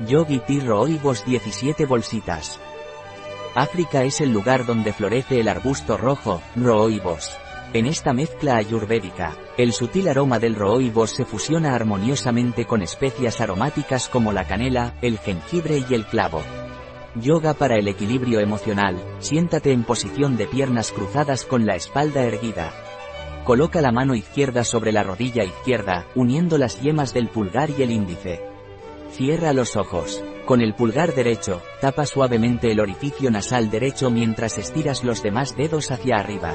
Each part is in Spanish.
Yogi Tea Rooibos 17 bolsitas. África es el lugar donde florece el arbusto rojo, Rooibos. En esta mezcla ayurvédica, el sutil aroma del Rooibos se fusiona armoniosamente con especias aromáticas como la canela, el jengibre y el clavo. Yoga para el equilibrio emocional, siéntate en posición de piernas cruzadas con la espalda erguida. Coloca la mano izquierda sobre la rodilla izquierda, uniendo las yemas del pulgar y el índice. Cierra los ojos. Con el pulgar derecho, tapa suavemente el orificio nasal derecho mientras estiras los demás dedos hacia arriba.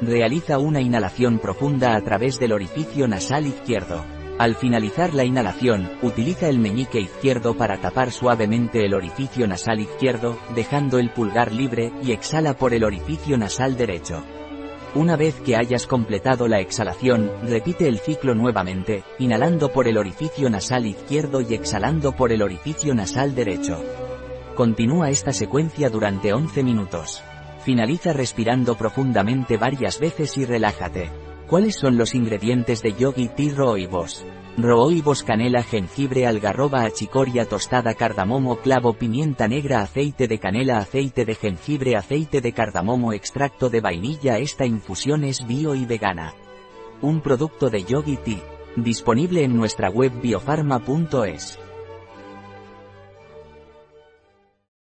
Realiza una inhalación profunda a través del orificio nasal izquierdo. Al finalizar la inhalación, utiliza el meñique izquierdo para tapar suavemente el orificio nasal izquierdo, dejando el pulgar libre, y exhala por el orificio nasal derecho. Una vez que hayas completado la exhalación, repite el ciclo nuevamente, inhalando por el orificio nasal izquierdo y exhalando por el orificio nasal derecho. Continúa esta secuencia durante 11 minutos. Finaliza respirando profundamente varias veces y relájate. ¿Cuáles son los ingredientes de Yogi Tea Rooibos? Rooibos canela jengibre algarroba achicoria tostada cardamomo clavo pimienta negra aceite de canela aceite de jengibre aceite de cardamomo extracto de vainilla Esta infusión es bio y vegana. Un producto de Yogi Tea. Disponible en nuestra web biofarma.es.